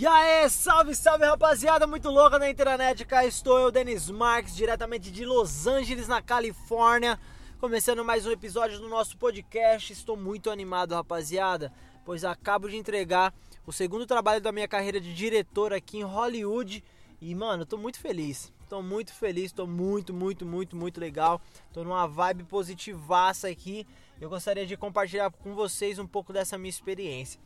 E aí, salve, salve rapaziada, muito louca na internet, cá estou eu, Denis Marques, diretamente de Los Angeles, na Califórnia, começando mais um episódio do nosso podcast, estou muito animado rapaziada, pois acabo de entregar o segundo trabalho da minha carreira de diretor aqui em Hollywood e mano, tô muito feliz, tô muito feliz, tô muito, muito, muito, muito legal, tô numa vibe positivaça aqui, eu gostaria de compartilhar com vocês um pouco dessa minha experiência.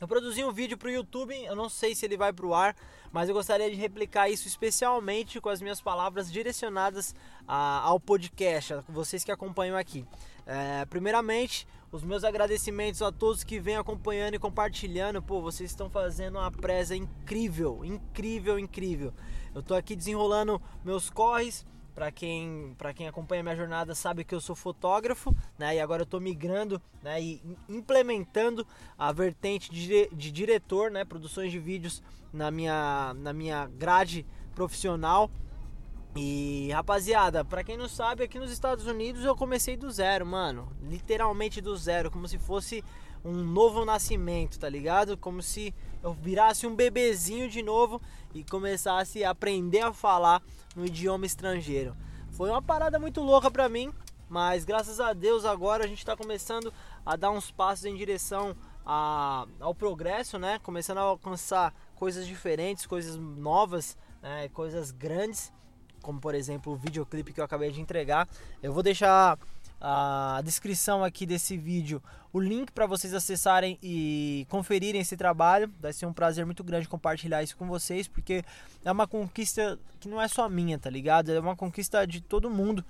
Eu produzi um vídeo para o YouTube, eu não sei se ele vai para o ar, mas eu gostaria de replicar isso especialmente com as minhas palavras direcionadas a, ao podcast, a vocês que acompanham aqui. É, primeiramente, os meus agradecimentos a todos que vêm acompanhando e compartilhando. Pô, vocês estão fazendo uma presa incrível, incrível, incrível. Eu estou aqui desenrolando meus corres para quem, para quem acompanha minha jornada sabe que eu sou fotógrafo, né? E agora eu estou migrando, né? E implementando a vertente de, de diretor, né? Produções de vídeos na minha, na minha grade profissional. E rapaziada, para quem não sabe, aqui nos Estados Unidos eu comecei do zero, mano. Literalmente do zero, como se fosse um novo nascimento, tá ligado? Como se eu virasse um bebezinho de novo e começasse a aprender a falar no idioma estrangeiro. Foi uma parada muito louca pra mim, mas graças a Deus agora a gente está começando a dar uns passos em direção a, ao progresso, né? Começando a alcançar coisas diferentes, coisas novas, né? coisas grandes, como por exemplo o videoclipe que eu acabei de entregar. Eu vou deixar a descrição aqui desse vídeo o link para vocês acessarem e conferirem esse trabalho. Vai ser um prazer muito grande compartilhar isso com vocês, porque é uma conquista que não é só minha, tá ligado? É uma conquista de todo mundo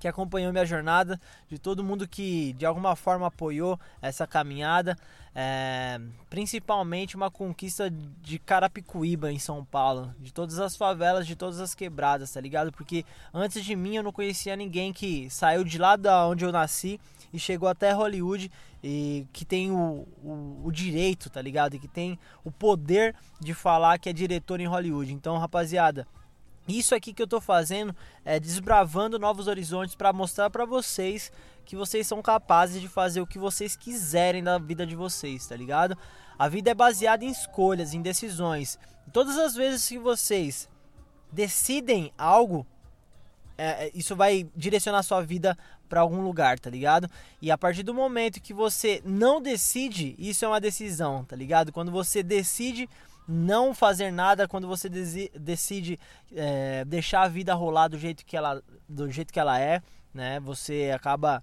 que acompanhou minha jornada, de todo mundo que de alguma forma apoiou essa caminhada, é, principalmente uma conquista de Carapicuíba em São Paulo, de todas as favelas, de todas as quebradas, tá ligado? Porque antes de mim eu não conhecia ninguém que saiu de lá da onde eu nasci e chegou até Hollywood e que tem o, o, o direito, tá ligado? E que tem o poder de falar que é diretor em Hollywood. Então, rapaziada, isso aqui que eu estou fazendo é desbravando novos horizontes para mostrar para vocês que vocês são capazes de fazer o que vocês quiserem da vida de vocês, tá ligado? A vida é baseada em escolhas, em decisões. Todas as vezes que vocês decidem algo, é, é isso vai direcionar sua vida para algum lugar, tá ligado? E a partir do momento que você não decide, isso é uma decisão, tá ligado? Quando você decide não fazer nada quando você decide é, deixar a vida rolar do jeito que ela do jeito que ela é né? Você acaba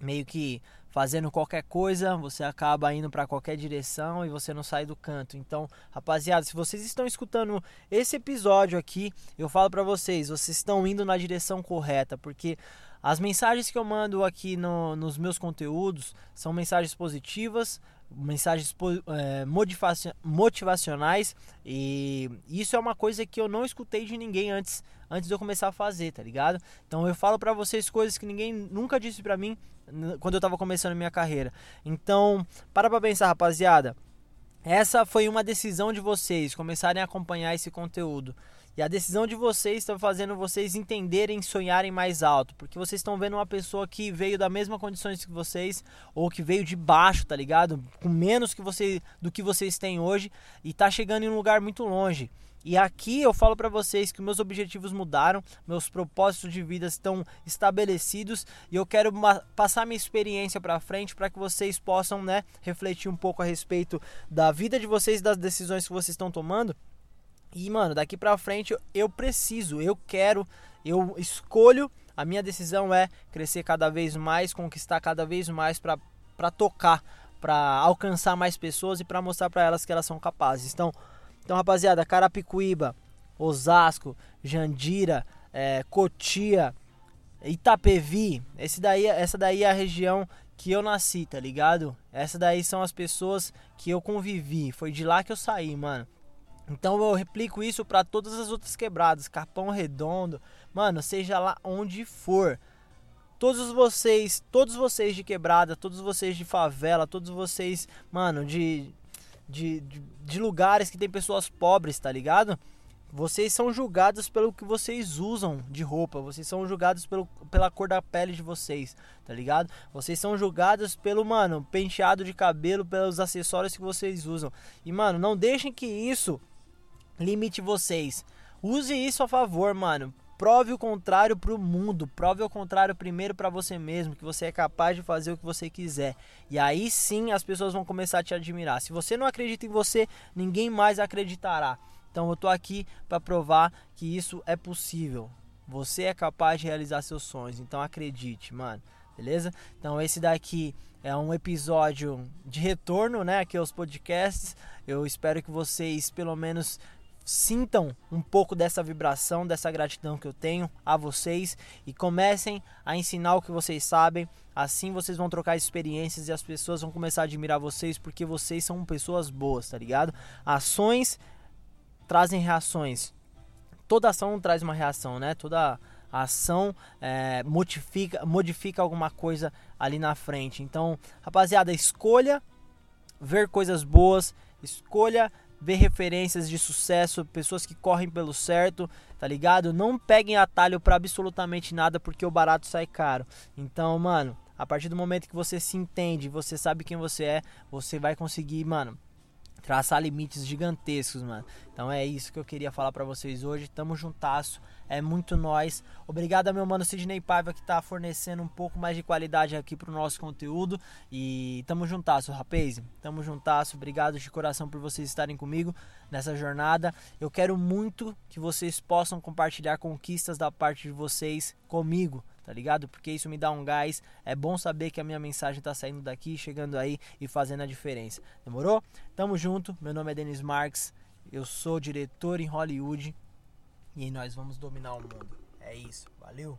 meio que fazendo qualquer coisa você acaba indo para qualquer direção e você não sai do canto. Então rapaziada se vocês estão escutando esse episódio aqui eu falo para vocês vocês estão indo na direção correta porque as mensagens que eu mando aqui no, nos meus conteúdos são mensagens positivas mensagens é, motivacionais e isso é uma coisa que eu não escutei de ninguém antes antes de eu começar a fazer, tá ligado? Então eu falo para vocês coisas que ninguém nunca disse para mim quando eu tava começando a minha carreira. Então, para pra pensar, rapaziada. Essa foi uma decisão de vocês começarem a acompanhar esse conteúdo. E a decisão de vocês está fazendo vocês entenderem, sonharem mais alto, porque vocês estão vendo uma pessoa que veio da mesma condições que vocês ou que veio de baixo, tá ligado? Com menos que você do que vocês têm hoje e tá chegando em um lugar muito longe. E aqui eu falo para vocês que meus objetivos mudaram, meus propósitos de vida estão estabelecidos e eu quero passar minha experiência para frente para que vocês possam, né, refletir um pouco a respeito da vida de vocês, das decisões que vocês estão tomando e, mano, daqui pra frente eu preciso, eu quero, eu escolho. A minha decisão é crescer cada vez mais, conquistar cada vez mais pra tocar, pra alcançar mais pessoas e pra mostrar pra elas que elas são capazes. Então, então rapaziada, Carapicuíba, Osasco, Jandira, é, Cotia, Itapevi, esse daí, essa daí é a região que eu nasci, tá ligado? Essa daí são as pessoas que eu convivi, foi de lá que eu saí, mano. Então eu replico isso para todas as outras quebradas, Capão Redondo, mano, seja lá onde for. Todos vocês, todos vocês de quebrada, todos vocês de favela, todos vocês, mano, de, de, de, de lugares que tem pessoas pobres, tá ligado? vocês são julgados pelo que vocês usam de roupa, vocês são julgados pelo, pela cor da pele de vocês, tá ligado? Vocês são julgados pelo, mano, penteado de cabelo, pelos acessórios que vocês usam. E, mano, não deixem que isso limite vocês. Use isso a favor, mano. Prove o contrário pro mundo, prove o contrário primeiro para você mesmo, que você é capaz de fazer o que você quiser. E aí sim as pessoas vão começar a te admirar. Se você não acredita em você, ninguém mais acreditará. Então eu tô aqui para provar que isso é possível. Você é capaz de realizar seus sonhos, então acredite, mano. Beleza? Então esse daqui é um episódio de retorno, né, aqui aos podcasts. Eu espero que vocês pelo menos sintam um pouco dessa vibração, dessa gratidão que eu tenho a vocês e comecem a ensinar o que vocês sabem. Assim vocês vão trocar experiências e as pessoas vão começar a admirar vocês porque vocês são pessoas boas, tá ligado? Ações trazem reações. Toda ação traz uma reação, né? Toda ação é, modifica, modifica alguma coisa ali na frente. Então, rapaziada, escolha ver coisas boas, escolha ver referências de sucesso, pessoas que correm pelo certo, tá ligado? Não peguem atalho para absolutamente nada porque o barato sai caro. Então, mano, a partir do momento que você se entende, você sabe quem você é, você vai conseguir, mano, traçar limites gigantescos, mano. Então é isso que eu queria falar para vocês hoje. Tamo juntasso, é muito nós. Obrigado ao meu mano Sidney Paiva que tá fornecendo um pouco mais de qualidade aqui pro nosso conteúdo. E tamo juntasso, rapaz. Tamo juntasso. Obrigado de coração por vocês estarem comigo nessa jornada. Eu quero muito que vocês possam compartilhar conquistas da parte de vocês comigo tá ligado? Porque isso me dá um gás. É bom saber que a minha mensagem tá saindo daqui, chegando aí e fazendo a diferença. Demorou? Tamo junto. Meu nome é Denis Marques. Eu sou diretor em Hollywood e nós vamos dominar o mundo. É isso. Valeu.